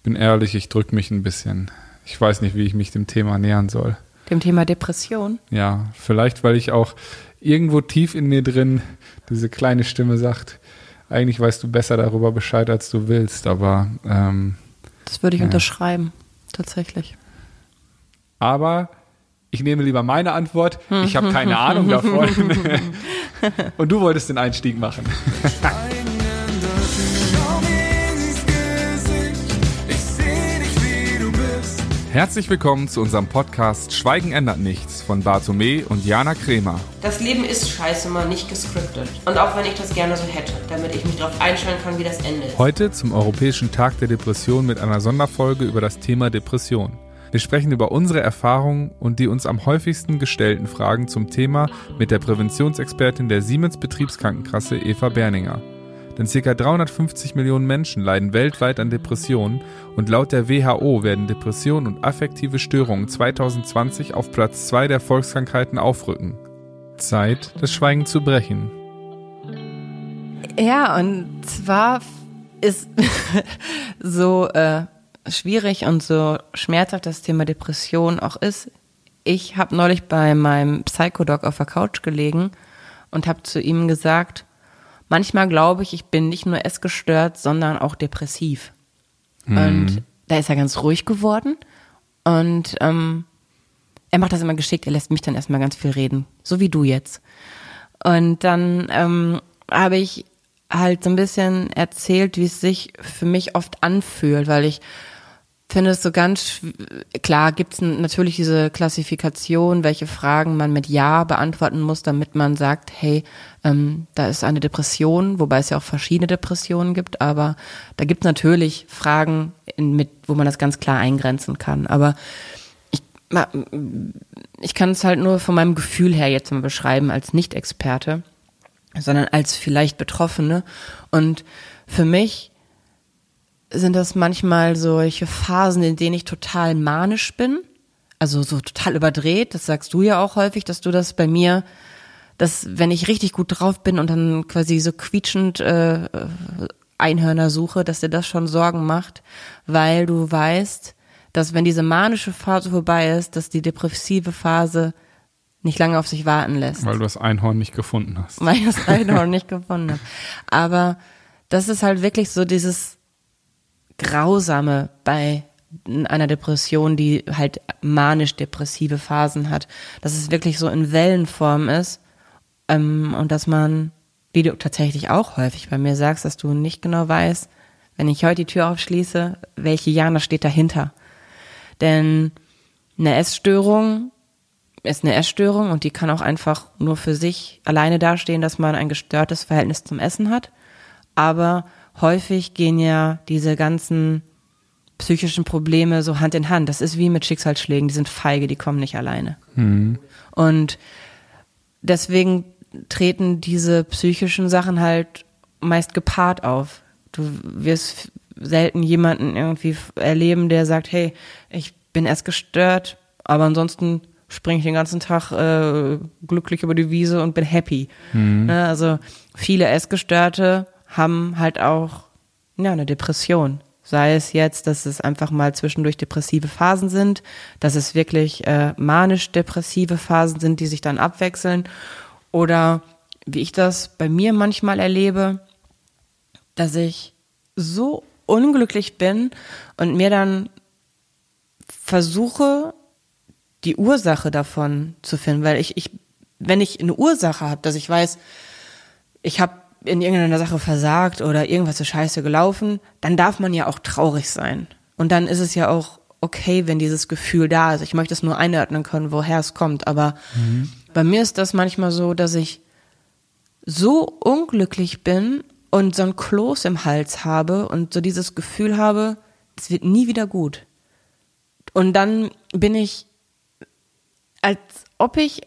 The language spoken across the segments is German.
Ich bin ehrlich, ich drücke mich ein bisschen. Ich weiß nicht, wie ich mich dem Thema nähern soll. Dem Thema Depression? Ja, vielleicht, weil ich auch irgendwo tief in mir drin diese kleine Stimme sagt, eigentlich weißt du besser darüber Bescheid, als du willst, aber ähm, das würde ich ja. unterschreiben, tatsächlich. Aber ich nehme lieber meine Antwort. Ich habe keine Ahnung davon. Und du wolltest den Einstieg machen. Herzlich willkommen zu unserem Podcast Schweigen ändert nichts von Bartome und Jana Kremer. Das Leben ist scheiße mal nicht gescriptet. Und auch wenn ich das gerne so hätte, damit ich mich darauf einstellen kann, wie das endet. Heute zum Europäischen Tag der Depression mit einer Sonderfolge über das Thema Depression. Wir sprechen über unsere Erfahrungen und die uns am häufigsten gestellten Fragen zum Thema mit der Präventionsexpertin der Siemens Betriebskrankenkasse Eva Berninger. Denn ca. 350 Millionen Menschen leiden weltweit an Depressionen und laut der WHO werden Depressionen und affektive Störungen 2020 auf Platz 2 der Volkskrankheiten aufrücken. Zeit, das Schweigen zu brechen. Ja, und zwar ist so äh, schwierig und so schmerzhaft das Thema Depression auch ist. Ich habe neulich bei meinem Psychodoc auf der Couch gelegen und habe zu ihm gesagt, manchmal glaube ich, ich bin nicht nur essgestört, sondern auch depressiv. Mhm. Und da ist er ganz ruhig geworden und ähm, er macht das immer geschickt, er lässt mich dann erstmal ganz viel reden, so wie du jetzt. Und dann ähm, habe ich halt so ein bisschen erzählt, wie es sich für mich oft anfühlt, weil ich finde es so ganz klar gibt es natürlich diese Klassifikation, welche Fragen man mit Ja beantworten muss, damit man sagt, hey, ähm, da ist eine Depression, wobei es ja auch verschiedene Depressionen gibt, aber da gibt es natürlich Fragen, in, mit, wo man das ganz klar eingrenzen kann. Aber ich, ich kann es halt nur von meinem Gefühl her jetzt mal beschreiben als Nicht-Experte, sondern als vielleicht Betroffene. Und für mich sind das manchmal solche Phasen, in denen ich total manisch bin, also so total überdreht. Das sagst du ja auch häufig, dass du das bei mir, dass wenn ich richtig gut drauf bin und dann quasi so quietschend äh, Einhörner suche, dass dir das schon Sorgen macht, weil du weißt, dass wenn diese manische Phase vorbei ist, dass die depressive Phase nicht lange auf sich warten lässt. Weil du das Einhorn nicht gefunden hast. Weil ich das Einhorn nicht gefunden habe. Aber das ist halt wirklich so dieses Grausame bei einer Depression, die halt manisch-depressive Phasen hat, dass es wirklich so in Wellenform ist ähm, und dass man, wie du tatsächlich auch häufig bei mir sagst, dass du nicht genau weißt, wenn ich heute die Tür aufschließe, welche Jana steht dahinter. Denn eine Essstörung ist eine Essstörung und die kann auch einfach nur für sich alleine dastehen, dass man ein gestörtes Verhältnis zum Essen hat. Aber häufig gehen ja diese ganzen psychischen Probleme so Hand in Hand. Das ist wie mit Schicksalsschlägen, die sind feige, die kommen nicht alleine. Mhm. Und deswegen treten diese psychischen Sachen halt meist gepaart auf. Du wirst selten jemanden irgendwie erleben, der sagt, hey, ich bin erst gestört, aber ansonsten springe ich den ganzen Tag äh, glücklich über die Wiese und bin happy. Mhm. Ne, also viele Essgestörte haben halt auch ja, eine Depression. Sei es jetzt, dass es einfach mal zwischendurch depressive Phasen sind, dass es wirklich äh, manisch-depressive Phasen sind, die sich dann abwechseln. Oder wie ich das bei mir manchmal erlebe, dass ich so unglücklich bin und mir dann versuche, die Ursache davon zu finden, weil ich, ich wenn ich eine Ursache habe, dass ich weiß, ich habe in irgendeiner Sache versagt oder irgendwas ist scheiße gelaufen, dann darf man ja auch traurig sein. Und dann ist es ja auch okay, wenn dieses Gefühl da ist. Ich möchte es nur einordnen können, woher es kommt. Aber mhm. bei mir ist das manchmal so, dass ich so unglücklich bin und so ein Kloß im Hals habe und so dieses Gefühl habe, es wird nie wieder gut. Und dann bin ich, als ob ich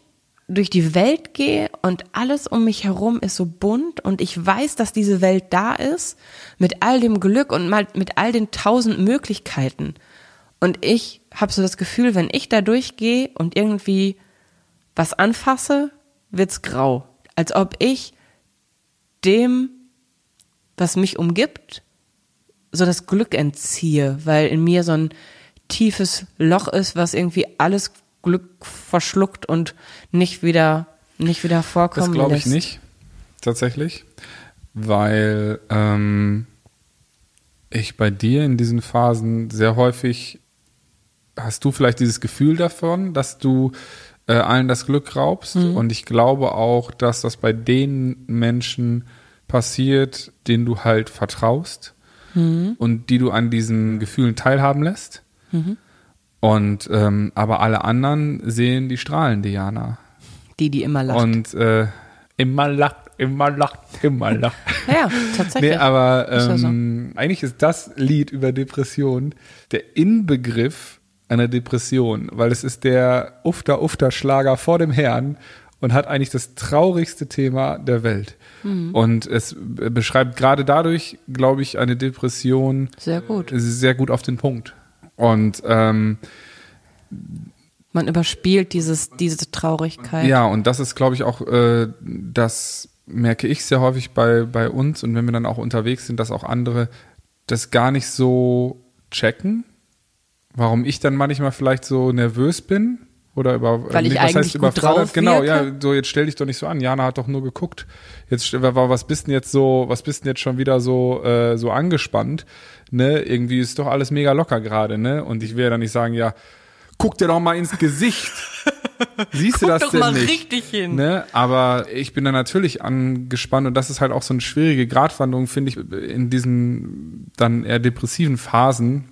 durch die Welt gehe und alles um mich herum ist so bunt und ich weiß, dass diese Welt da ist, mit all dem Glück und mal mit all den tausend Möglichkeiten. Und ich habe so das Gefühl, wenn ich da durchgehe und irgendwie was anfasse, wird's grau. Als ob ich dem, was mich umgibt, so das Glück entziehe, weil in mir so ein tiefes Loch ist, was irgendwie alles Glück verschluckt und nicht wieder nicht wieder vorkommen Das glaube ich lässt. nicht, tatsächlich, weil ähm, ich bei dir in diesen Phasen sehr häufig hast du vielleicht dieses Gefühl davon, dass du äh, allen das Glück raubst und ich glaube auch, dass das bei den Menschen passiert, denen du halt vertraust und die du an diesen Gefühlen teilhaben lässt. Und ähm, aber alle anderen sehen die Strahlen, Diana. Die, die immer lacht. Und äh, immer lacht, immer lacht, immer lacht. ja, tatsächlich. nee, aber Ist ja so. ähm, eigentlich ist das Lied über Depression der Inbegriff einer Depression, weil es ist der Ufter Ufter Schlager vor dem Herrn und hat eigentlich das traurigste Thema der Welt. Mhm. Und es beschreibt gerade dadurch, glaube ich, eine Depression Sehr gut. sehr gut auf den Punkt. Und ähm, Man überspielt dieses, diese Traurigkeit. Ja, und das ist, glaube ich, auch, äh, das merke ich sehr häufig bei, bei uns und wenn wir dann auch unterwegs sind, dass auch andere das gar nicht so checken, warum ich dann manchmal vielleicht so nervös bin oder über Weil ich nee, was eigentlich heißt überfordert? Genau, ja, so jetzt stell dich doch nicht so an. Jana hat doch nur geguckt. Jetzt was bist denn jetzt so, was bist denn jetzt schon wieder so äh, so angespannt? Ne, irgendwie ist doch alles mega locker gerade, ne? Und ich will ja dann nicht sagen, ja, guck dir doch mal ins Gesicht. Siehst du das doch denn mal nicht? richtig hin. Ne? Aber ich bin da natürlich angespannt und das ist halt auch so eine schwierige Gratwanderung, finde ich, in diesen dann eher depressiven Phasen.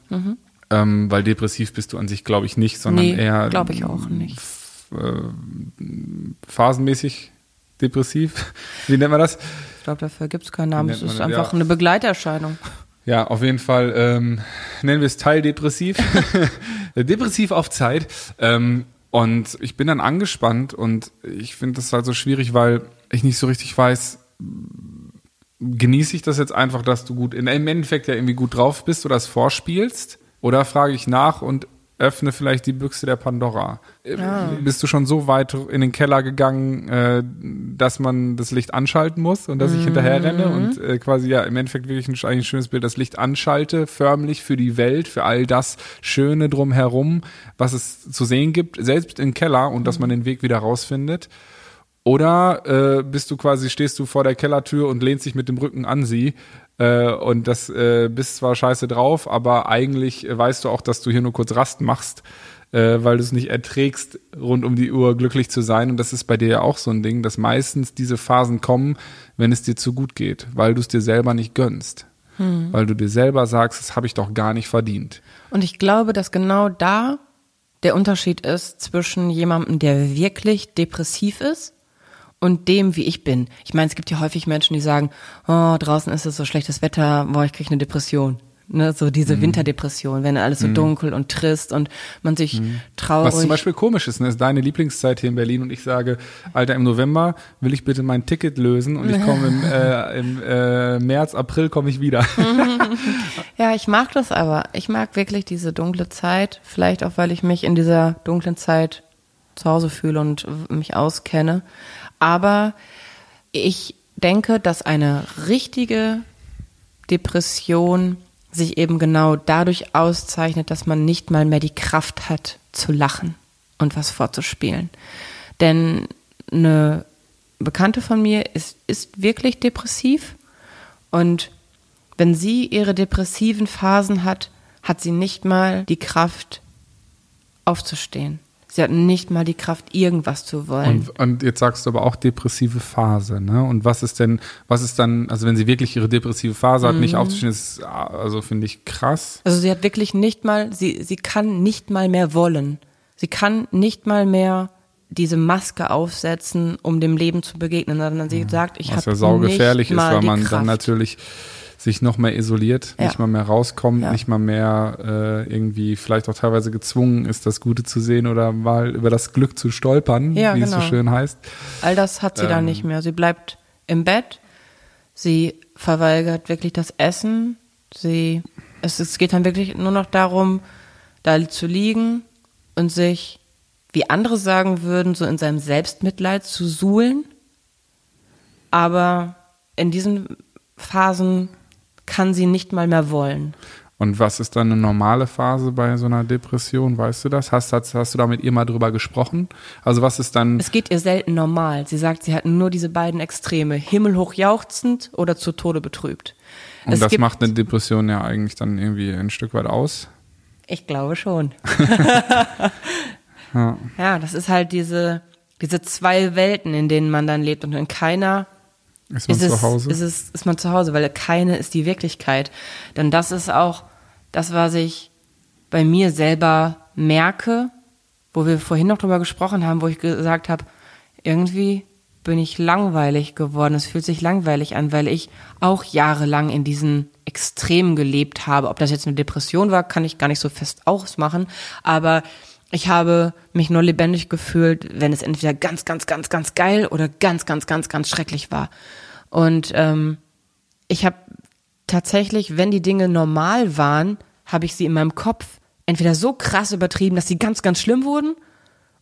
Ähm, weil depressiv bist du an sich, glaube ich, nicht, sondern Mhm. nee, eher glaube ich auch nicht. phasenmäßig depressiv. Wie nennt man das? Ich glaube, dafür gibt es keinen Namen. Es ist einfach Ja. eine Begleiterscheinung. Ja, auf jeden Fall ähm, nennen wir es teildepressiv. Depressiv auf Zeit. Ähm, und ich bin dann angespannt und ich finde das halt so schwierig, weil ich nicht so richtig weiß, genieße ich das jetzt einfach, dass du gut in, im Endeffekt ja irgendwie gut drauf bist oder es vorspielst? Oder frage ich nach und öffne vielleicht die Büchse der Pandora? Äh, Bist du schon so weit in den Keller gegangen, äh, dass man das Licht anschalten muss und dass ich hinterher renne und äh, quasi ja im Endeffekt wirklich ein, ein schönes Bild, das Licht anschalte, förmlich für die Welt, für all das Schöne drumherum, was es zu sehen gibt, selbst im Keller und dass man den Weg wieder rausfindet? Oder äh, bist du quasi, stehst du vor der Kellertür und lehnst dich mit dem Rücken an sie äh, und das äh, bist zwar scheiße drauf, aber eigentlich äh, weißt du auch, dass du hier nur kurz Rast machst, äh, weil du es nicht erträgst, rund um die Uhr glücklich zu sein. Und das ist bei dir ja auch so ein Ding, dass meistens diese Phasen kommen, wenn es dir zu gut geht, weil du es dir selber nicht gönnst. Weil du dir selber sagst, das habe ich doch gar nicht verdient. Und ich glaube, dass genau da der Unterschied ist zwischen jemandem, der wirklich depressiv ist und dem, wie ich bin. Ich meine, es gibt ja häufig Menschen, die sagen, oh, draußen ist es so schlechtes Wetter, boah, ich kriege eine Depression. Ne, so diese Mhm. Winterdepression, wenn alles so dunkel und trist und man sich traurig. Mhm. Was zum Beispiel komisch ist, ne, ist deine Lieblingszeit hier in Berlin und ich sage, Alter, im November will ich bitte mein Ticket lösen und ich komme im, äh, im äh, März, April komme ich wieder. Ja, ich mag das aber. Ich mag wirklich diese dunkle Zeit. Vielleicht auch, weil ich mich in dieser dunklen Zeit zu Hause fühle und mich auskenne. Aber ich denke, dass eine richtige Depression sich eben genau dadurch auszeichnet, dass man nicht mal mehr die Kraft hat zu lachen und was vorzuspielen. Denn eine Bekannte von mir ist, ist wirklich depressiv und wenn sie ihre depressiven Phasen hat, hat sie nicht mal die Kraft aufzustehen. Sie hat nicht mal die Kraft, irgendwas zu wollen. Und, und jetzt sagst du aber auch depressive Phase, ne? Und was ist denn, was ist dann, also wenn sie wirklich ihre depressive Phase hat, Mhm. nicht aufzustehen, ist, also finde ich krass. Also sie hat wirklich nicht mal, sie, sie kann nicht mal mehr wollen. Sie kann nicht mal mehr diese Maske aufsetzen, um dem Leben zu begegnen, sondern sie sagt, ich Was habe ja saugefährlich nicht ist, weil man Kraft. dann natürlich sich noch mehr isoliert, Ja. nicht mal mehr rauskommt, Ja. nicht mal mehr äh, irgendwie vielleicht auch teilweise gezwungen ist, das Gute zu sehen oder mal über das Glück zu stolpern, Ja, wie es so genau. schön heißt. All das hat sie dann Ähm. nicht mehr. Sie bleibt im Bett, sie verweigert wirklich das Essen, sie, es, es geht dann wirklich nur noch darum, da zu liegen und sich, wie andere sagen würden, so in seinem Selbstmitleid zu suhlen. Aber in diesen Phasen kann sie nicht mal mehr wollen. Und was ist dann eine normale Phase bei so einer Depression? Weißt du das? Hast, hast, hast du da mit ihr mal drüber gesprochen? Also was ist dann. Es geht ihr selten normal. Sie sagt, sie hat nur diese beiden Extreme. Himmelhoch jauchzend oder zu Tode betrübt. Und es das macht eine Depression ja eigentlich dann irgendwie ein Stück weit aus. Ich glaube schon. Ja. Ja, das ist halt diese, diese zwei Welten, in denen man dann lebt und in keiner Ist man ist, es, zu Hause? ist, es, ist man zu Hause, weil keine ist die Wirklichkeit. Denn das ist auch das, was ich bei mir selber merke, wo wir vorhin noch drüber gesprochen haben, wo ich gesagt habe, irgendwie bin ich langweilig geworden. Es fühlt sich langweilig an, weil ich auch jahrelang in diesen Extremen gelebt habe. Ob das jetzt eine Depression war, kann ich gar nicht so fest ausmachen. Aber ich habe mich nur lebendig gefühlt, wenn es entweder ganz, ganz, ganz, ganz geil oder ganz, ganz, ganz, ganz schrecklich war. Und ähm, ich habe tatsächlich, wenn die Dinge normal waren, habe ich sie in meinem Kopf entweder so krass übertrieben, dass sie ganz, ganz schlimm wurden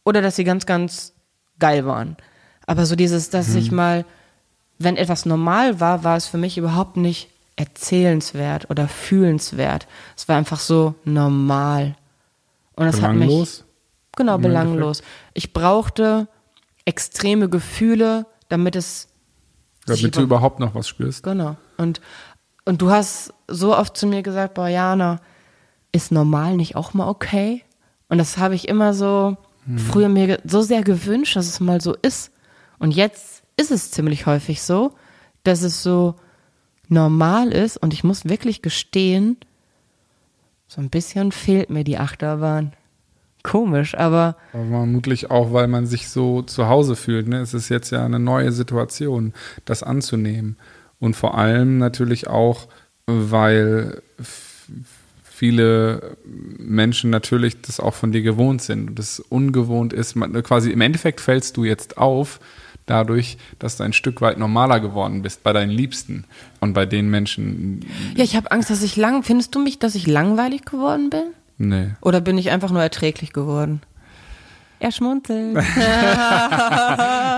oder dass sie ganz, ganz geil waren. Aber so dieses, dass ich mal, wenn etwas normal war, war es für mich überhaupt nicht erzählenswert oder fühlenswert. Es war einfach so normal. Und das hat mich Belanglos? Genau, belanglos. Ich brauchte extreme Gefühle, damit es Damit du über- überhaupt noch was spürst. Genau. Und, und du hast so oft zu mir gesagt, boah, Jana, ist normal nicht auch mal okay? Und das habe ich immer so früher mir so sehr gewünscht, dass es mal so ist. Und jetzt ist es ziemlich häufig so, dass es so normal ist. Und ich muss wirklich gestehen, so ein bisschen fehlt mir die Achterbahn. Komisch, aber vermutlich auch, weil man sich so zu Hause fühlt. Ne? Es ist jetzt ja eine neue Situation, das anzunehmen. Und vor allem natürlich auch, weil viele Menschen natürlich das auch von dir gewohnt sind und das ungewohnt ist. Man, quasi im Endeffekt fällst du jetzt auf dadurch, dass du ein Stück weit normaler geworden bist bei deinen Liebsten und bei den Menschen. ja, ich habe Angst, dass ich lang. Findest du mich, dass ich langweilig geworden bin? Nee. Oder bin ich einfach nur erträglich geworden? Er schmunzelt.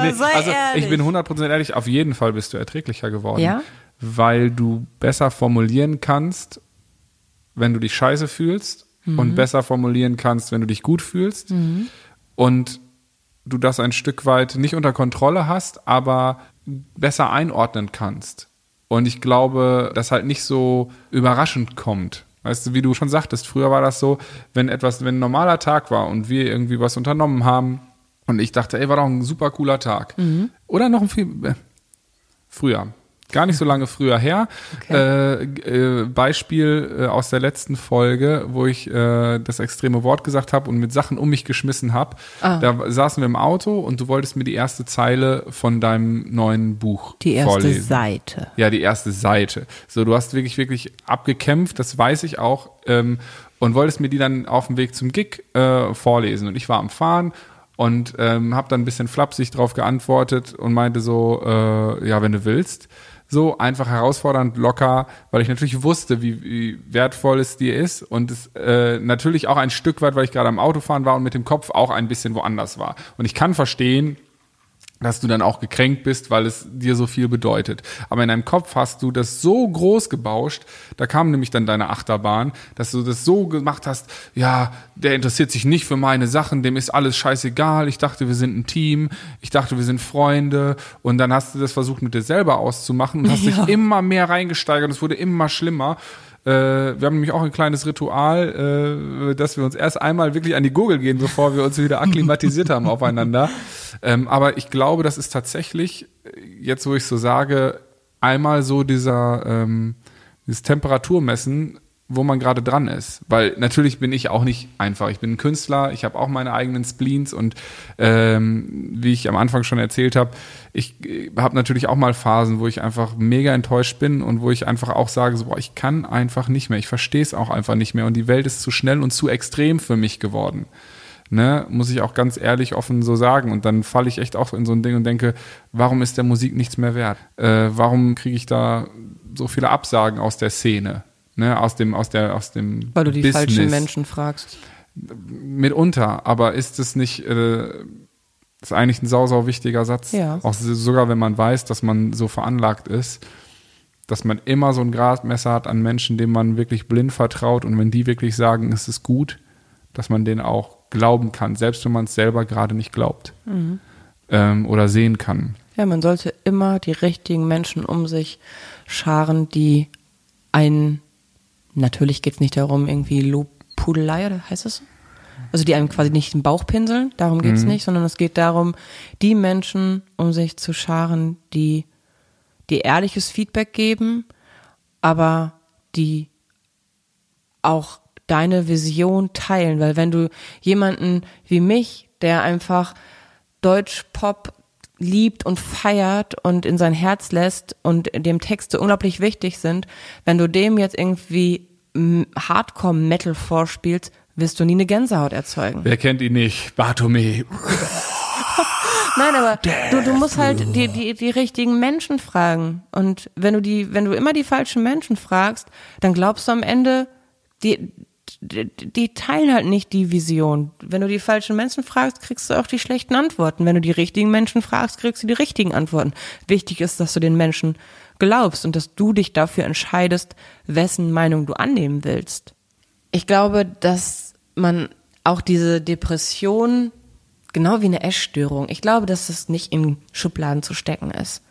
Nee, Sei also ehrlich. ich bin 100% ehrlich, auf jeden Fall bist du erträglicher geworden. Ja? Weil du besser formulieren kannst, wenn du dich scheiße fühlst Mhm. und besser formulieren kannst, wenn du dich gut fühlst. Und du das ein Stück weit nicht unter Kontrolle hast, aber besser einordnen kannst. Und ich glaube, das halt nicht so überraschend kommt. Weißt du, wie du schon sagtest, früher war das so, wenn etwas, wenn ein normaler Tag war und wir irgendwie was unternommen haben und ich dachte, ey, war doch ein super cooler Tag. Oder noch ein viel äh, früher. Gar nicht so lange früher her. Äh, äh, Beispiel äh, aus der letzten Folge, wo ich äh, das extreme Wort gesagt habe und mit Sachen um mich geschmissen habe. Da saßen wir im Auto und du wolltest mir die erste Zeile von deinem neuen Buch Die erste vorlesen. Seite. Ja, die erste Seite. So, du hast wirklich, wirklich abgekämpft, das weiß ich auch, ähm, und wolltest mir die dann auf dem Weg zum Gig äh, vorlesen. Und ich war am Fahren und ähm, habe dann ein bisschen flapsig drauf geantwortet und meinte so, äh, ja, wenn du willst. So einfach herausfordernd, locker, weil ich natürlich wusste, wie, wie wertvoll es dir ist und es äh, natürlich auch ein Stück weit, weil ich gerade am Autofahren war und mit dem Kopf auch ein bisschen woanders war. Und ich kann verstehen, dass du dann auch gekränkt bist, weil es dir so viel bedeutet. Aber in deinem Kopf hast du das so groß gebauscht, da kam nämlich dann deine Achterbahn, dass du das so gemacht hast, ja, der interessiert sich nicht für meine Sachen, dem ist alles scheißegal, ich dachte, wir sind ein Team, ich dachte, wir sind Freunde und dann hast du das versucht mit dir selber auszumachen und hast dich immer mehr reingesteigert und es wurde immer schlimmer. Äh, wir haben nämlich auch ein kleines Ritual, äh, dass wir uns erst einmal wirklich an die Gurgel gehen, bevor wir uns wieder akklimatisiert haben aufeinander. Ähm, aber ich glaube, das ist tatsächlich, äh, jetzt wo ich so sage, einmal so dieser ähm, dieses Temperaturmessen, wo man gerade dran ist. Weil natürlich bin ich auch nicht einfach. Ich bin ein Künstler, ich habe auch meine eigenen Spleens und ähm, wie ich am Anfang schon erzählt habe, ich äh, habe natürlich auch mal Phasen, wo ich einfach mega enttäuscht bin und wo ich einfach auch sage, so, boah, ich kann einfach nicht mehr, ich verstehe es auch einfach nicht mehr und die Welt ist zu schnell und zu extrem für mich geworden. Ne, muss ich auch ganz ehrlich offen so sagen. Und dann falle ich echt auch in so ein Ding und denke, warum ist der Musik nichts mehr wert? Äh, warum kriege ich da so viele Absagen aus der Szene? Ne, aus dem, aus der, aus dem Weil du die Business. falschen Menschen fragst. Mitunter, aber ist es nicht, äh, ist eigentlich ein sau, sau wichtiger Satz. Ja. Auch so- sogar wenn man weiß, dass man so veranlagt ist, dass man immer so ein Gradmesser hat an Menschen, denen man wirklich blind vertraut und wenn die wirklich sagen, es ist gut, dass man denen auch glauben kann, selbst wenn man es selber gerade nicht glaubt mhm. ähm, oder sehen kann. Ja, man sollte immer die richtigen Menschen um sich scharen, die einen, natürlich geht es nicht darum, irgendwie Lobpudelei oder heißt so? Also die einem quasi nicht den Bauch pinseln, darum geht es mhm. nicht, sondern es geht darum, die Menschen um sich zu scharen, die die ehrliches Feedback geben, aber die auch deine Vision teilen. Weil wenn du jemanden wie mich, der einfach Deutsch-Pop liebt und feiert und in sein Herz lässt und dem Texte unglaublich wichtig sind, wenn du dem jetzt irgendwie Hardcore-Metal vorspielst, wirst du nie eine Gänsehaut erzeugen. Wer kennt ihn nicht? Bartome. Nein, aber du, du musst halt die, die, die richtigen Menschen fragen. Und wenn du die, wenn du immer die falschen Menschen fragst, dann glaubst du am Ende, die, die, teilen halt nicht die Vision. Wenn du die falschen Menschen fragst, kriegst du auch die schlechten Antworten. Wenn du die richtigen Menschen fragst, kriegst du die richtigen Antworten. Wichtig ist, dass du den Menschen glaubst und dass du dich dafür entscheidest, wessen Meinung du annehmen willst. Ich glaube, dass man auch diese Depression genau wie eine Essstörung. Ich glaube, dass es nicht in Schubladen zu stecken ist.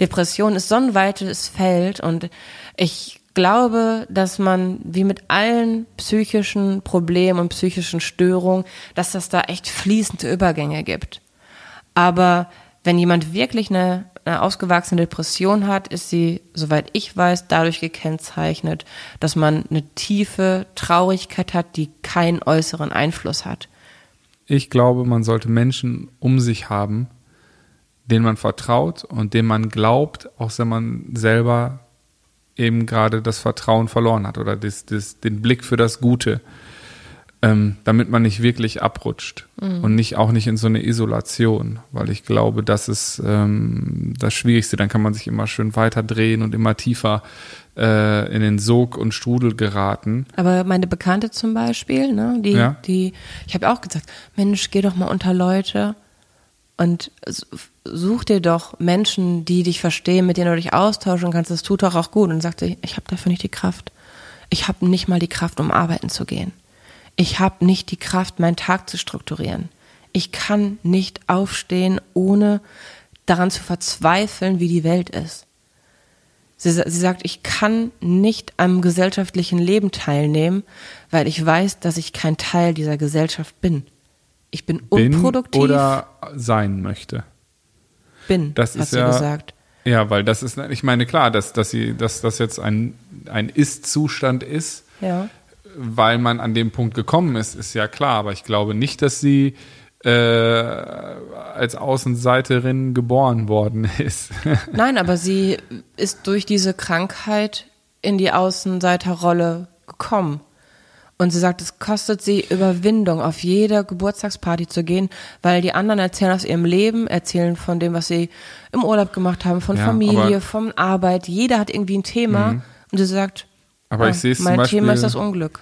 Depression ist so ein weites Feld und ich glaube, dass man wie mit allen psychischen Problemen und psychischen Störungen, dass das da echt fließende Übergänge gibt. Aber wenn jemand wirklich eine, eine ausgewachsene Depression hat, ist sie, soweit ich weiß, dadurch gekennzeichnet, dass man eine tiefe Traurigkeit hat, die keinen äußeren Einfluss hat ich glaube, man sollte Menschen um sich haben, denen man vertraut und denen man glaubt, auch wenn man selber eben gerade das Vertrauen verloren hat oder das, das, den Blick für das Gute, ähm, damit man nicht wirklich abrutscht mhm. und nicht auch nicht in so eine Isolation, weil ich glaube, das ist ähm, das Schwierigste. Dann kann man sich immer schön weiter drehen und immer tiefer äh, in den Sog und Strudel geraten. Aber meine Bekannte zum Beispiel, ne, die, ja. die, ich habe auch gesagt, Mensch, geh doch mal unter Leute und such dir doch Menschen, die dich verstehen, mit denen du dich austauschen kannst. Das tut doch auch gut. Und sagte, ich habe dafür nicht die Kraft. Ich habe nicht mal die Kraft, um arbeiten zu gehen. Ich habe nicht die Kraft, meinen Tag zu strukturieren. Ich kann nicht aufstehen, ohne daran zu verzweifeln, wie die Welt ist. Sie, sie sagt, ich kann nicht am gesellschaftlichen Leben teilnehmen, weil ich weiß, dass ich kein Teil dieser Gesellschaft bin. Ich bin, bin unproduktiv. Oder sein möchte. Bin, das hat ist sie ja, gesagt. Ja, weil das ist, ich meine, klar, dass, dass sie, dass das jetzt ein, ein Ist-Zustand ist, ja. weil man an dem Punkt gekommen ist, ist ja klar. Aber ich glaube nicht, dass sie äh, als Außenseiterin geboren worden ist. Nein, aber sie ist durch diese Krankheit in die Außenseiterrolle gekommen. Und sie sagt, es kostet sie Überwindung, auf jede Geburtstagsparty zu gehen, weil die anderen erzählen aus ihrem Leben, erzählen von dem, was sie im Urlaub gemacht haben, von ja, Familie, von Arbeit. Jeder hat irgendwie ein Thema. Mhm. Und sie sagt, aber ja, ich sehe es mein Thema ist das Unglück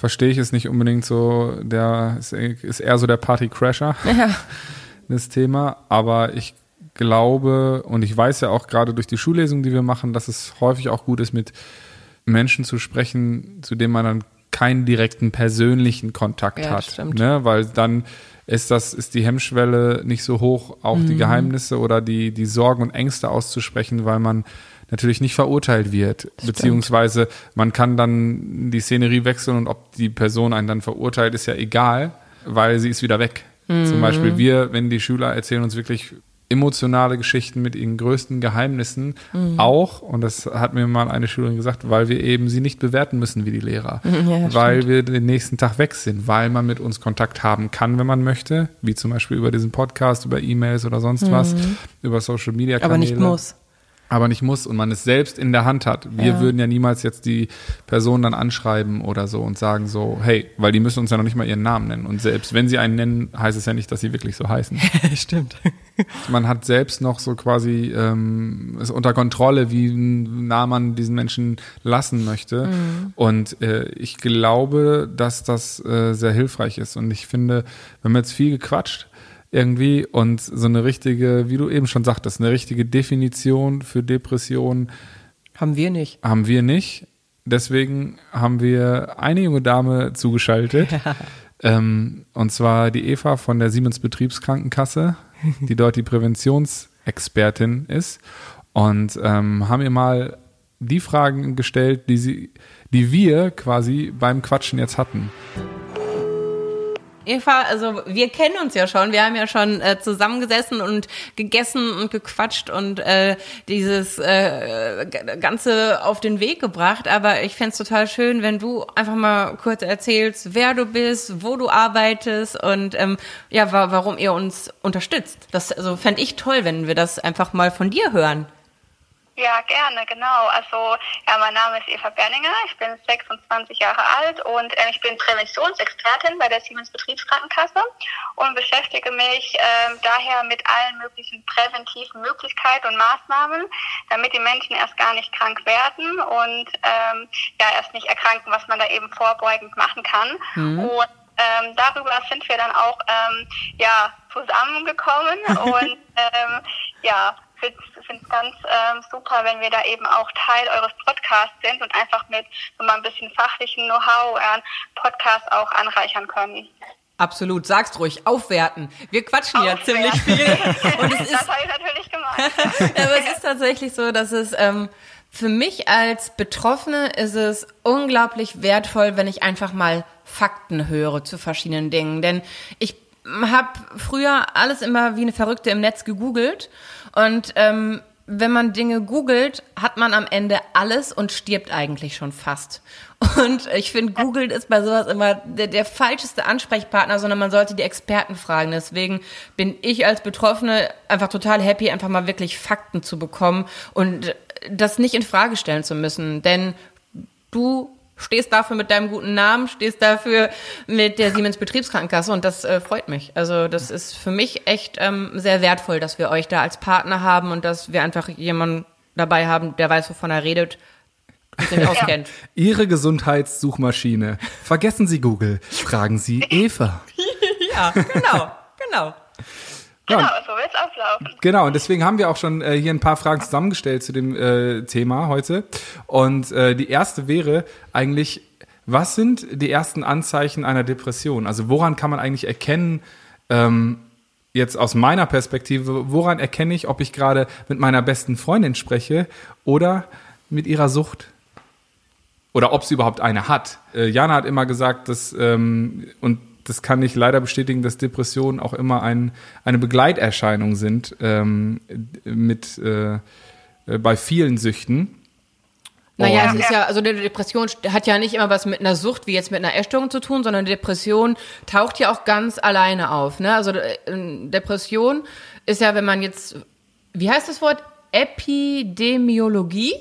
verstehe ich es nicht unbedingt so, der ist, ist eher so der Party-Crasher, ja. das Thema. Aber ich glaube und ich weiß ja auch gerade durch die Schullesung, die wir machen, dass es häufig auch gut ist, mit Menschen zu sprechen, zu denen man dann keinen direkten persönlichen Kontakt ja, hat. Ne? Weil dann ist das, ist die Hemmschwelle nicht so hoch, auch mhm. die Geheimnisse oder die, die Sorgen und Ängste auszusprechen, weil man natürlich nicht verurteilt wird. Stimmt. Beziehungsweise man kann dann die Szenerie wechseln und ob die Person einen dann verurteilt, ist ja egal, weil sie ist wieder weg. Mhm. Zum Beispiel wir, wenn die Schüler erzählen uns wirklich emotionale Geschichten mit ihren größten Geheimnissen mhm. auch, und das hat mir mal eine Schülerin gesagt, weil wir eben sie nicht bewerten müssen wie die Lehrer, ja, weil wir den nächsten Tag weg sind, weil man mit uns Kontakt haben kann, wenn man möchte, wie zum Beispiel über diesen Podcast, über E-Mails oder sonst mhm. was, über Social Media Kanäle. Aber nicht muss aber nicht muss und man es selbst in der Hand hat. Wir ja. würden ja niemals jetzt die Person dann anschreiben oder so und sagen so, hey, weil die müssen uns ja noch nicht mal ihren Namen nennen. Und selbst wenn sie einen nennen, heißt es ja nicht, dass sie wirklich so heißen. Stimmt. Man hat selbst noch so quasi ähm, es unter Kontrolle, wie nah man diesen Menschen lassen möchte. Mhm. Und äh, ich glaube, dass das äh, sehr hilfreich ist. Und ich finde, wir haben jetzt viel gequatscht irgendwie und so eine richtige, wie du eben schon sagtest, eine richtige Definition für Depression Haben wir nicht. Haben wir nicht. Deswegen haben wir eine junge Dame zugeschaltet. ähm, und zwar die Eva von der Siemens Betriebskrankenkasse, die dort die Präventionsexpertin ist. Und ähm, haben ihr mal die Fragen gestellt, die sie, die wir quasi beim Quatschen jetzt hatten. Eva, also wir kennen uns ja schon. Wir haben ja schon äh, zusammengesessen und gegessen und gequatscht und äh, dieses äh, Ganze auf den Weg gebracht. Aber ich fände total schön, wenn du einfach mal kurz erzählst, wer du bist, wo du arbeitest und ähm, ja, wa warum ihr uns unterstützt. Das also fände ich toll, wenn wir das einfach mal von dir hören. Ja, gerne, genau. Also, ja, mein Name ist Eva Berninger, ich bin 26 Jahre alt und äh, ich bin Präventionsexpertin bei der Siemens Betriebskrankenkasse und beschäftige mich äh, daher mit allen möglichen präventiven Möglichkeiten und Maßnahmen, damit die Menschen erst gar nicht krank werden und ähm, ja erst nicht erkranken, was man da eben vorbeugend machen kann. Mhm. Und ähm, darüber sind wir dann auch ähm, ja zusammengekommen und ähm, ja finde es ganz ähm, super, wenn wir da eben auch Teil eures Podcasts sind und einfach mit so mal ein bisschen fachlichen Know-how euren Podcast auch anreichern können. Absolut, sag's ruhig, aufwerten. Wir quatschen aufwerten. ja ziemlich viel. Und es ist, das habe ich natürlich gemeint. aber es ist tatsächlich so, dass es ähm, für mich als Betroffene ist es unglaublich wertvoll, wenn ich einfach mal Fakten höre zu verschiedenen Dingen. Denn ich habe früher alles immer wie eine Verrückte im Netz gegoogelt und ähm, wenn man Dinge googelt, hat man am Ende alles und stirbt eigentlich schon fast. Und ich finde, Google ist bei sowas immer der, der falscheste Ansprechpartner, sondern man sollte die Experten fragen. Deswegen bin ich als Betroffene einfach total happy, einfach mal wirklich Fakten zu bekommen und das nicht in Frage stellen zu müssen. Denn du stehst dafür mit deinem guten Namen, stehst dafür mit der Siemens Betriebskrankenkasse und das äh, freut mich. Also das ist für mich echt ähm, sehr wertvoll, dass wir euch da als Partner haben und dass wir einfach jemanden dabei haben, der weiß, wovon er redet. und auskennt. Ihre Gesundheitssuchmaschine. Vergessen Sie Google. Fragen Sie Eva. ja, genau, genau. Genau, so wird es ablaufen. Genau, und deswegen haben wir auch schon äh, hier ein paar Fragen zusammengestellt zu dem äh, Thema heute. Und äh, die erste wäre eigentlich, was sind die ersten Anzeichen einer Depression? Also woran kann man eigentlich erkennen, ähm, jetzt aus meiner Perspektive, woran erkenne ich, ob ich gerade mit meiner besten Freundin spreche oder mit ihrer Sucht? Oder ob sie überhaupt eine hat. Äh, Jana hat immer gesagt, dass, ähm, und das kann ich leider bestätigen, dass Depressionen auch immer ein, eine Begleiterscheinung sind ähm, mit äh, bei vielen Süchten. Naja, es ist ja, also eine Depression hat ja nicht immer was mit einer Sucht wie jetzt mit einer Essstörung zu tun, sondern Depression taucht ja auch ganz alleine auf. Ne? Also äh, Depression ist ja, wenn man jetzt, wie heißt das Wort? Epidemiologie?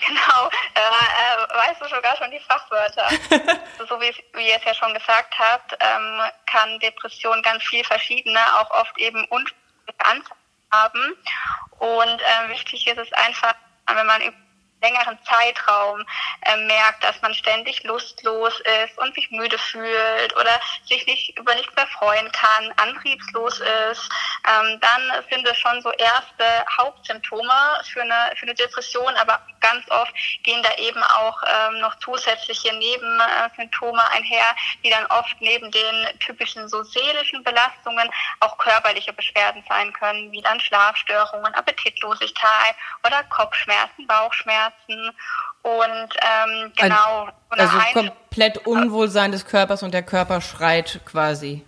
Genau, äh, äh, weißt du sogar schon die Fachwörter. so wie, wie ihr es ja schon gesagt habt, ähm, kann Depression ganz viel verschiedene, auch oft eben unterschiedliche Anzeichen haben. Und äh, wichtig ist es einfach, wenn man über längeren Zeitraum äh, merkt, dass man ständig lustlos ist und sich müde fühlt oder sich nicht über nichts mehr freuen kann, antriebslos ist, ähm, dann sind es schon so erste Hauptsymptome für eine, für eine Depression, aber ganz oft gehen da eben auch ähm, noch zusätzliche Nebensymptome einher, die dann oft neben den typischen so seelischen Belastungen auch körperliche Beschwerden sein können, wie dann Schlafstörungen, Appetitlosigkeit oder Kopfschmerzen, Bauchschmerzen Schmerzen und ähm, genau. Also, also komplett Unwohlsein des Körpers und der Körper schreit quasi.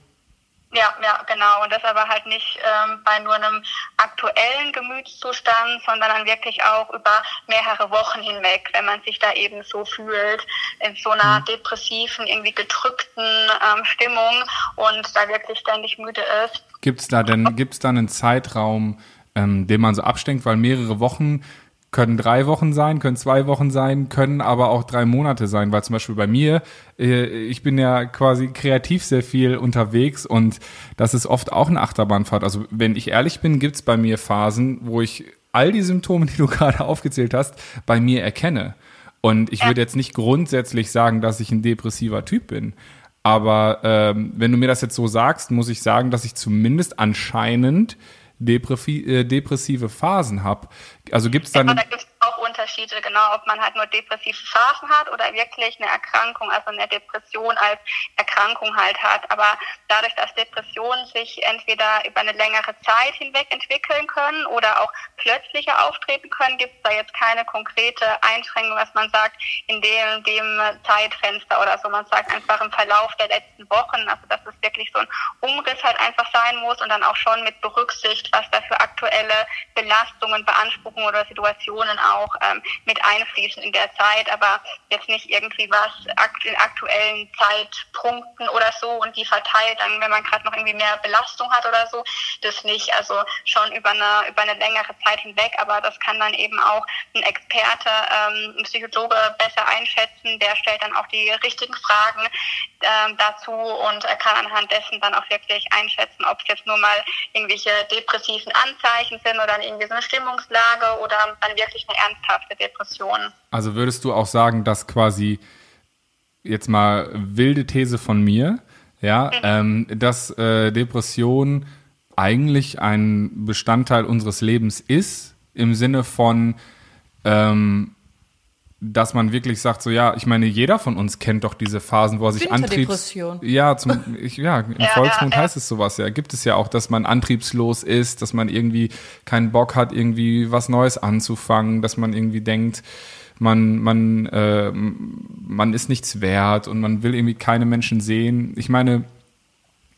Ja, ja, genau. Und das aber halt nicht ähm, bei nur einem aktuellen Gemütszustand, sondern dann wirklich auch über mehrere Wochen hinweg, wenn man sich da eben so fühlt, in so einer mhm. depressiven, irgendwie gedrückten ähm, Stimmung und da wirklich ständig müde ist. Gibt's da denn, gibt's da einen Zeitraum, ähm, den man so abstenkt, weil mehrere Wochen können drei Wochen sein, können zwei Wochen sein, können aber auch drei Monate sein, weil zum Beispiel bei mir, ich bin ja quasi kreativ sehr viel unterwegs und das ist oft auch eine Achterbahnfahrt. Also wenn ich ehrlich bin, gibt's bei mir Phasen, wo ich all die Symptome, die du gerade aufgezählt hast, bei mir erkenne. Und ich würde jetzt nicht grundsätzlich sagen, dass ich ein depressiver Typ bin. Aber ähm, wenn du mir das jetzt so sagst, muss ich sagen, dass ich zumindest anscheinend depressive Phasen habe. Also gibt es dann. Ja, da gibt es Unterschiede, genau, ob man halt nur depressive Phasen hat oder wirklich eine Erkrankung, also eine Depression als Erkrankung halt hat. Aber dadurch, dass Depressionen sich entweder über eine längere Zeit hinweg entwickeln können oder auch plötzlicher auftreten können, gibt es da jetzt keine konkrete Einschränkung, was man sagt, in dem, dem Zeitfenster oder so. Man sagt einfach im Verlauf der letzten Wochen, also dass es wirklich so ein Umriss halt einfach sein muss und dann auch schon mit Berücksicht, was da für aktuelle Belastungen, Beanspruchungen oder Situationen auch ähm, mit einfließen in der Zeit, aber jetzt nicht irgendwie was in aktuellen Zeitpunkten oder so und die verteilt dann, wenn man gerade noch irgendwie mehr Belastung hat oder so, das nicht. Also schon über eine, über eine längere Zeit hinweg, aber das kann dann eben auch ein Experte, ähm, ein Psychologe besser einschätzen, der stellt dann auch die richtigen Fragen ähm, dazu und er kann anhand dessen dann auch wirklich einschätzen, ob es jetzt nur mal irgendwelche depressiven Anzeichen sind oder irgendwie so eine Stimmungslage oder dann wirklich eine ernsthafte Depression. Also würdest du auch sagen, dass quasi jetzt mal wilde These von mir, ja, mhm. ähm, dass äh, Depression eigentlich ein Bestandteil unseres Lebens ist, im Sinne von, ähm, dass man wirklich sagt, so ja, ich meine, jeder von uns kennt doch diese Phasen, wo er sich antriebs... Ja, zum, ich, ja, im ja, Volksmund ja, ja. heißt es sowas ja. Gibt es ja auch, dass man antriebslos ist, dass man irgendwie keinen Bock hat, irgendwie was Neues anzufangen, dass man irgendwie denkt, man, man, äh, man ist nichts wert und man will irgendwie keine Menschen sehen. Ich meine,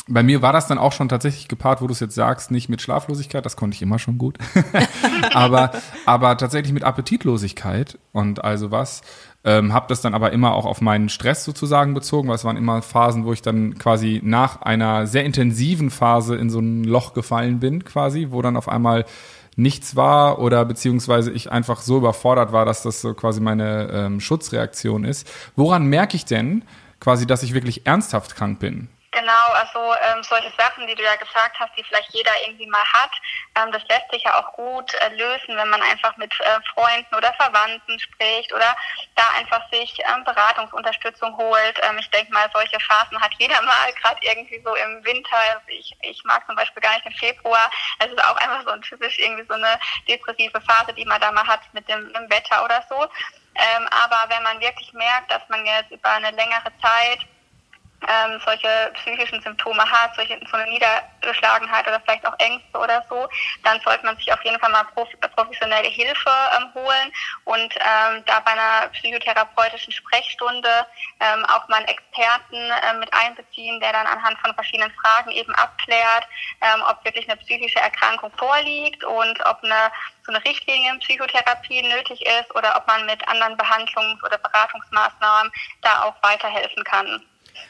bei mir war das dann auch schon tatsächlich gepaart, wo du es jetzt sagst, nicht mit Schlaflosigkeit, das konnte ich immer schon gut, aber, aber tatsächlich mit Appetitlosigkeit und also was. Ähm, habe das dann aber immer auch auf meinen Stress sozusagen bezogen, weil es waren immer Phasen, wo ich dann quasi nach einer sehr intensiven Phase in so ein Loch gefallen bin, quasi, wo dann auf einmal nichts war oder beziehungsweise ich einfach so überfordert war, dass das so quasi meine ähm, Schutzreaktion ist. Woran merke ich denn quasi, dass ich wirklich ernsthaft krank bin? Genau, also ähm, solche Sachen, die du ja gesagt hast, die vielleicht jeder irgendwie mal hat, ähm, das lässt sich ja auch gut äh, lösen, wenn man einfach mit äh, Freunden oder Verwandten spricht oder da einfach sich ähm, Beratungsunterstützung holt. Ähm, ich denke mal, solche Phasen hat jeder mal, gerade irgendwie so im Winter. Also ich, ich mag zum Beispiel gar nicht den Februar. Es ist auch einfach so ein typisch irgendwie so eine depressive Phase, die man da mal hat mit dem, dem Wetter oder so. Ähm, aber wenn man wirklich merkt, dass man jetzt über eine längere Zeit ähm, solche psychischen Symptome hat, solche, so eine Niedergeschlagenheit oder vielleicht auch Ängste oder so, dann sollte man sich auf jeden Fall mal prof professionelle Hilfe ähm, holen und ähm, da bei einer psychotherapeutischen Sprechstunde ähm, auch mal einen Experten äh, mit einbeziehen, der dann anhand von verschiedenen Fragen eben abklärt, ähm, ob wirklich eine psychische Erkrankung vorliegt und ob eine so eine Richtlinienpsychotherapie nötig ist oder ob man mit anderen Behandlungs- oder Beratungsmaßnahmen da auch weiterhelfen kann.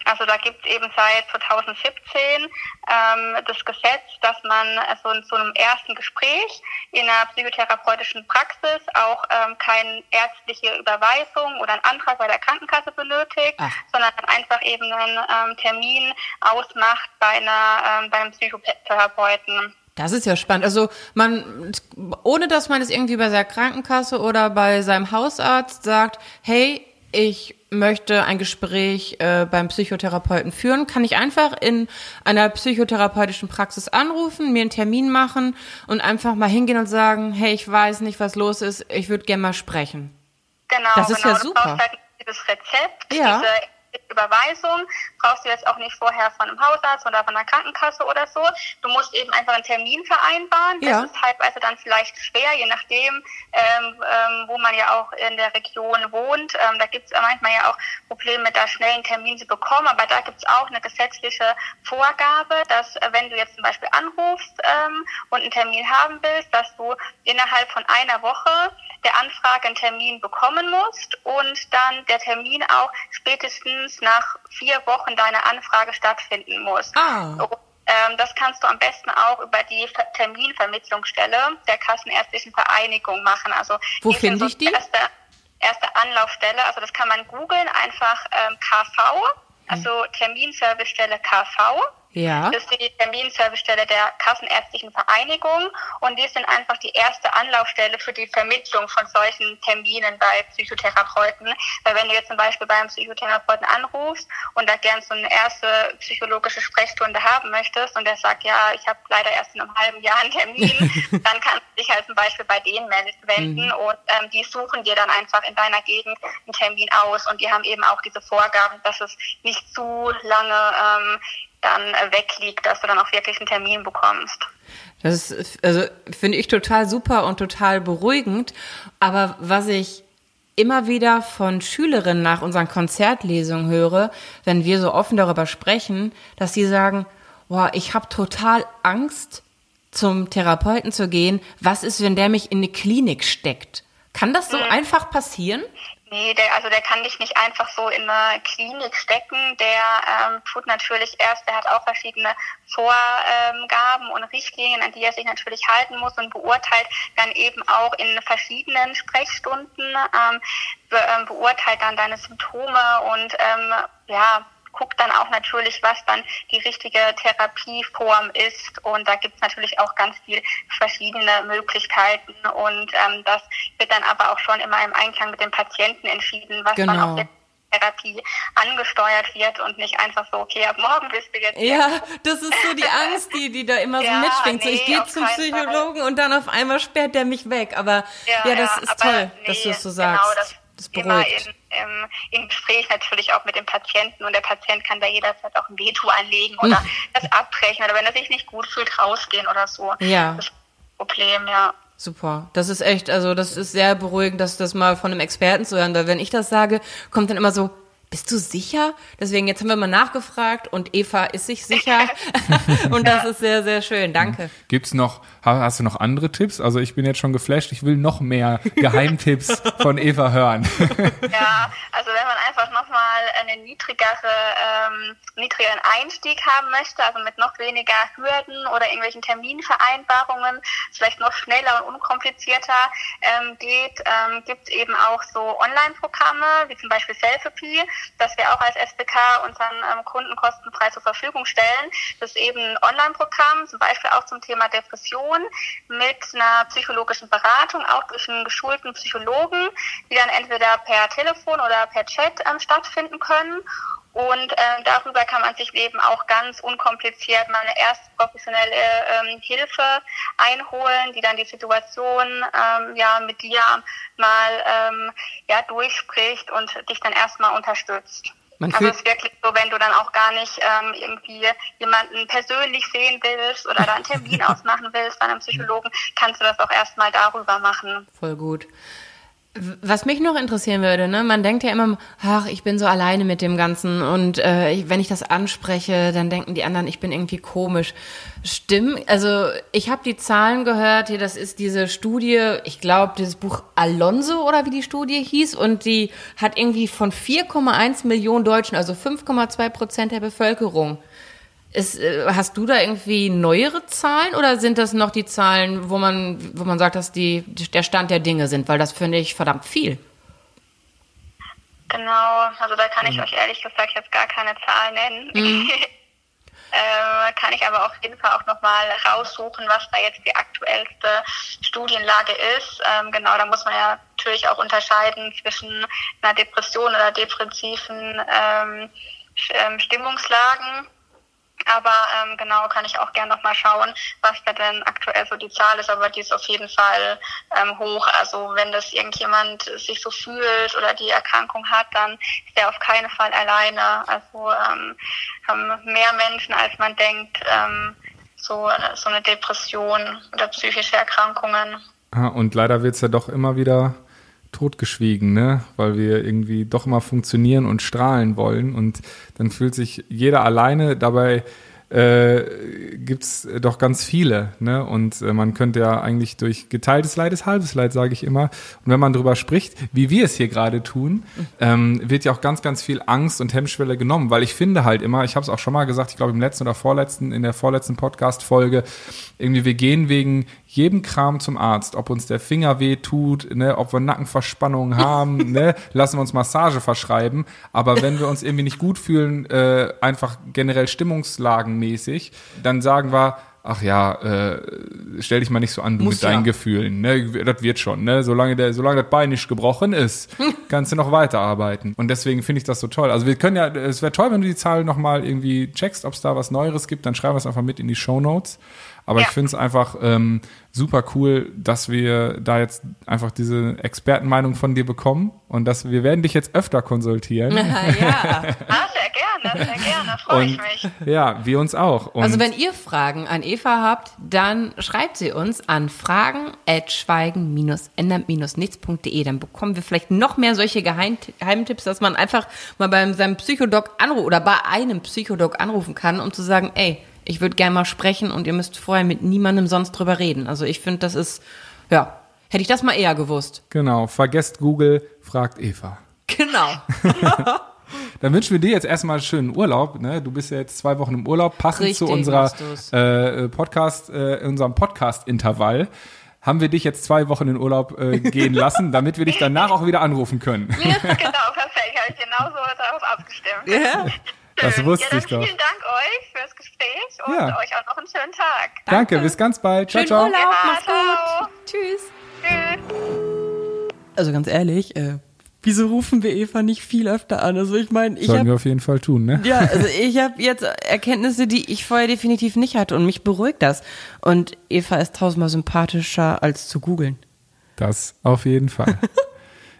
Also da gibt es eben seit 2017 ähm, das Gesetz, dass man also in so einem ersten Gespräch in einer psychotherapeutischen Praxis auch ähm, keine ärztliche Überweisung oder einen Antrag bei der Krankenkasse benötigt, Ach. sondern einfach eben einen ähm, Termin ausmacht bei, einer, ähm, bei einem Psychotherapeuten. Das ist ja spannend. Also man, ohne dass man es irgendwie bei seiner Krankenkasse oder bei seinem Hausarzt sagt, hey, ich möchte ein Gespräch äh, beim Psychotherapeuten führen, kann ich einfach in einer psychotherapeutischen Praxis anrufen, mir einen Termin machen und einfach mal hingehen und sagen, hey, ich weiß nicht, was los ist, ich würde gerne mal sprechen. Genau, das ist genau. ja super. Du brauchst halt dieses Rezept, ja. diese Überweisung brauchst du jetzt auch nicht vorher von einem Hausarzt oder von einer Krankenkasse oder so. Du musst eben einfach einen Termin vereinbaren. Ja. Das ist teilweise dann vielleicht schwer, je nachdem, ähm, ähm, wo man ja auch in der Region wohnt. Ähm, da gibt es manchmal ja auch Probleme, da schnell einen Termin zu bekommen. Aber da gibt es auch eine gesetzliche Vorgabe, dass äh, wenn du jetzt zum Beispiel anrufst ähm, und einen Termin haben willst, dass du innerhalb von einer Woche der Anfrage einen Termin bekommen musst und dann der Termin auch spätestens nach vier Wochen deine Anfrage stattfinden muss. Ah. ähm, das kannst du am besten auch über die Terminvermittlungsstelle der Kassenärztlichen Vereinigung machen. Also wo finde ich die? Erste, erste Anlaufstelle. Also das kann man googeln, einfach ähm, KV, also Terminservicestelle KV. Ja. Das ist die Terminservicestelle der Kassenärztlichen Vereinigung und die sind einfach die erste Anlaufstelle für die Vermittlung von solchen Terminen bei Psychotherapeuten. Weil wenn du jetzt zum Beispiel beim Psychotherapeuten anrufst und da gern so eine erste psychologische Sprechstunde haben möchtest und der sagt, ja, ich habe leider erst in einem halben Jahr einen Termin, dann kannst du dich halt zum Beispiel bei denen wenden mhm. und ähm, die suchen dir dann einfach in deiner Gegend einen Termin aus und die haben eben auch diese Vorgaben, dass es nicht zu lange ähm, dann wegliegt, dass du dann auch wirklich einen Termin bekommst. Das ist, also finde ich total super und total beruhigend. Aber was ich immer wieder von Schülerinnen nach unseren Konzertlesungen höre, wenn wir so offen darüber sprechen, dass sie sagen, boah, ich habe total Angst, zum Therapeuten zu gehen. Was ist, wenn der mich in eine Klinik steckt? Kann das so mhm. einfach passieren? Nee, der, also der kann dich nicht einfach so in eine Klinik stecken. Der ähm, tut natürlich erst, der hat auch verschiedene Vorgaben und Richtlinien, an die er sich natürlich halten muss und beurteilt dann eben auch in verschiedenen Sprechstunden, ähm, be, ähm, beurteilt dann deine Symptome und ähm, ja, guckt dann auch natürlich, was dann die richtige Therapieform ist. Und da gibt es natürlich auch ganz viel verschiedene Möglichkeiten. Und ähm, das wird dann aber auch schon immer im Einklang mit dem Patienten entschieden, was genau. man auf Therapie angesteuert wird und nicht einfach so, okay, ab morgen bist du jetzt. Ja, das ist so die Angst, die, die da immer so ja, mitschwingt. Nee, so, ich gehe zum Psychologen Fall. und dann auf einmal sperrt der mich weg. Aber ja, ja das ja, ist toll, nee, dass du es so sagst. Genau, das, das beruhigt. In, im, Gespräch natürlich auch mit dem Patienten und der Patient kann da jederzeit auch ein Veto anlegen oder hm. das abbrechen oder wenn er sich nicht gut fühlt, rausgehen oder so. Ja. Das ist ein Problem, ja. Super. Das ist echt, also das ist sehr beruhigend, dass das mal von einem Experten zu hören, weil wenn ich das sage, kommt dann immer so, bist du sicher? Deswegen, jetzt haben wir mal nachgefragt und Eva ist sich sicher. und das ist sehr, sehr schön. Danke. Gibt's noch, hast du noch andere Tipps? Also ich bin jetzt schon geflasht, ich will noch mehr Geheimtipps von Eva hören. ja, also wenn man einfach nochmal einen niedrigere, ähm, niedrigeren Einstieg haben möchte, also mit noch weniger Hürden oder irgendwelchen Terminvereinbarungen, vielleicht noch schneller und unkomplizierter ähm, geht, ähm, gibt es eben auch so Online-Programme, wie zum Beispiel Selfie das wir auch als SBK unseren ähm, Kunden kostenfrei zur Verfügung stellen. Das ist eben ein Online-Programm, zum Beispiel auch zum Thema Depression mit einer psychologischen Beratung, auch durch einen geschulten Psychologen, die dann entweder per Telefon oder per Chat ähm, stattfinden können. Und ähm, darüber kann man sich eben auch ganz unkompliziert mal eine erste professionelle ähm, Hilfe einholen, die dann die Situation ähm, ja mit dir mal ähm, ja durchspricht und dich dann erstmal unterstützt. Man also es ist wirklich so, wenn du dann auch gar nicht ähm, irgendwie jemanden persönlich sehen willst oder da einen Termin ausmachen willst bei einem Psychologen, kannst du das auch erstmal darüber machen. Voll gut. Was mich noch interessieren würde, ne, man denkt ja immer, ach, ich bin so alleine mit dem Ganzen und äh, wenn ich das anspreche, dann denken die anderen, ich bin irgendwie komisch. Stimmt, also ich habe die Zahlen gehört, hier, das ist diese Studie, ich glaube, dieses Buch Alonso oder wie die Studie hieß und die hat irgendwie von 4,1 Millionen Deutschen, also 5,2 Prozent der Bevölkerung, ist, äh, hast du da irgendwie neuere Zahlen oder sind das noch die Zahlen, wo man, wo man sagt, dass die der Stand der Dinge sind? Weil das finde ich verdammt viel. Genau, also da kann ich mhm. euch ehrlich gesagt jetzt gar keine Zahlen nennen. Mhm. ähm, kann ich aber auf jeden Fall auch nochmal raussuchen, was da jetzt die aktuellste Studienlage ist. Ähm, genau, da muss man ja natürlich auch unterscheiden zwischen einer Depression oder depressiven ähm, ähm Stimmungslagen. Aber ähm, genau kann ich auch gerne nochmal schauen, was da denn aktuell so die Zahl ist. Aber die ist auf jeden Fall ähm, hoch. Also wenn das irgendjemand sich so fühlt oder die Erkrankung hat, dann ist er auf keinen Fall alleine. Also ähm, haben mehr Menschen, als man denkt, ähm, so, so eine Depression oder psychische Erkrankungen. Und leider wird es ja doch immer wieder totgeschwiegen, ne? weil wir irgendwie doch immer funktionieren und strahlen wollen. Und dann fühlt sich jeder alleine dabei äh, gibt es doch ganz viele. Ne? Und äh, man könnte ja eigentlich durch geteiltes Leid ist halbes Leid, sage ich immer. Und wenn man darüber spricht, wie wir es hier gerade tun, ähm, wird ja auch ganz, ganz viel Angst und Hemmschwelle genommen, weil ich finde halt immer, ich habe es auch schon mal gesagt, ich glaube im letzten oder vorletzten, in der vorletzten Podcast-Folge, irgendwie wir gehen wegen jedem Kram zum Arzt, ob uns der Finger weh tut, ne, ob wir Nackenverspannungen haben, ne, lassen wir uns Massage verschreiben. Aber wenn wir uns irgendwie nicht gut fühlen, äh, einfach generell Stimmungslagen mäßig, dann sagen wir, ach ja, äh, stell dich mal nicht so an, du Muss mit deinen ja. Gefühlen, ne? Das wird schon, ne? Solange der, solange das Bein nicht gebrochen ist, kannst du noch weiterarbeiten. Und deswegen finde ich das so toll. Also wir können ja, es wäre toll, wenn du die Zahl nochmal irgendwie checkst, ob es da was Neueres gibt, dann schreiben wir es einfach mit in die Show Notes. Aber Ja. ich finde es einfach ähm, super cool, dass wir da jetzt einfach diese Expertenmeinung von dir bekommen und dass wir werden dich jetzt öfter konsultieren. ja. Ah, sehr gerne, sehr gerne, freue ich mich. ja, wir uns auch. Und Also wenn ihr Fragen an Eva habt, dann schreibt sie uns an fragen at schweigen-ändern-nichts.de. Dann bekommen wir vielleicht noch mehr solche Geheim Geheimtipps, dass man einfach mal beim seinem Psychodoc anrufen oder bei einem Psychodoc anrufen kann, um zu sagen, ey, ich würde gerne mal sprechen und ihr müsst vorher mit niemandem sonst drüber reden. Also ich finde, das ist, ja, hätte ich das mal eher gewusst. genau, vergesst Google, fragt Eva. Genau. Dann wünschen wir dir jetzt erstmal einen schönen Urlaub. Ne? Du bist ja jetzt zwei Wochen im Urlaub, passend Richtig, zu unserer du's. äh, Podcast, äh, unserem Podcast-Intervall. Haben wir dich jetzt zwei Wochen in Urlaub äh, gehen lassen, damit wir dich danach auch wieder anrufen können. genau, perfekt, habe ich genauso darauf abgestimmt. Ja. Das wusste ja, dann ich doch. Vielen Dank euch fürs Gespräch und Ja. euch auch noch einen schönen Tag. Danke, bis ganz bald. Ciao, Schönen ciao. Urlaub, Ja, mach's ciao. gut. Tschüss. Tschüss. Also ganz ehrlich, äh, wieso rufen wir Eva nicht viel öfter an? Also ich meine, ich Sollten habe wir auf jeden Fall tun, ne? ja, also ich habe jetzt Erkenntnisse, die ich vorher definitiv nicht hatte und mich beruhigt das. Und Eva ist tausendmal sympathischer als zu googeln. Das auf jeden Fall.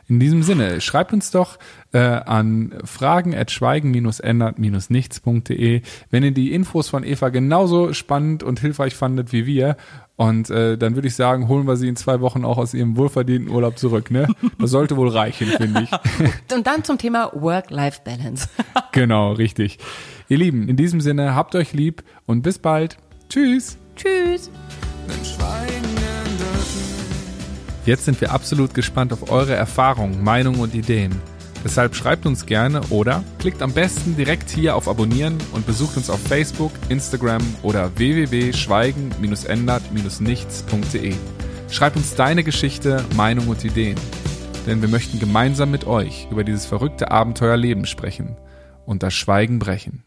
In diesem Sinne, schreibt uns doch äh, an fragen@schweigen-ändert-nichts.de, wenn ihr die Infos von Eva genauso spannend und hilfreich fandet wie wir. Und äh, dann würde ich sagen, holen wir sie in zwei Wochen auch aus ihrem wohlverdienten Urlaub zurück. Ne? Das sollte wohl reichen, finde ich. Und dann zum Thema Work-Life-Balance. genau, richtig. Ihr Lieben, in diesem Sinne, habt euch lieb und bis bald. Tschüss. Tschüss. Jetzt sind wir absolut gespannt auf eure Erfahrungen, Meinungen und Ideen. Deshalb schreibt uns gerne oder klickt am besten direkt hier auf Abonnieren und besucht uns auf Facebook, Instagram oder www.schweigen-ändert-nichts.de. Schreib uns deine Geschichte, Meinung und Ideen. Denn wir möchten gemeinsam mit euch über dieses verrückte Abenteuerleben sprechen und das Schweigen brechen.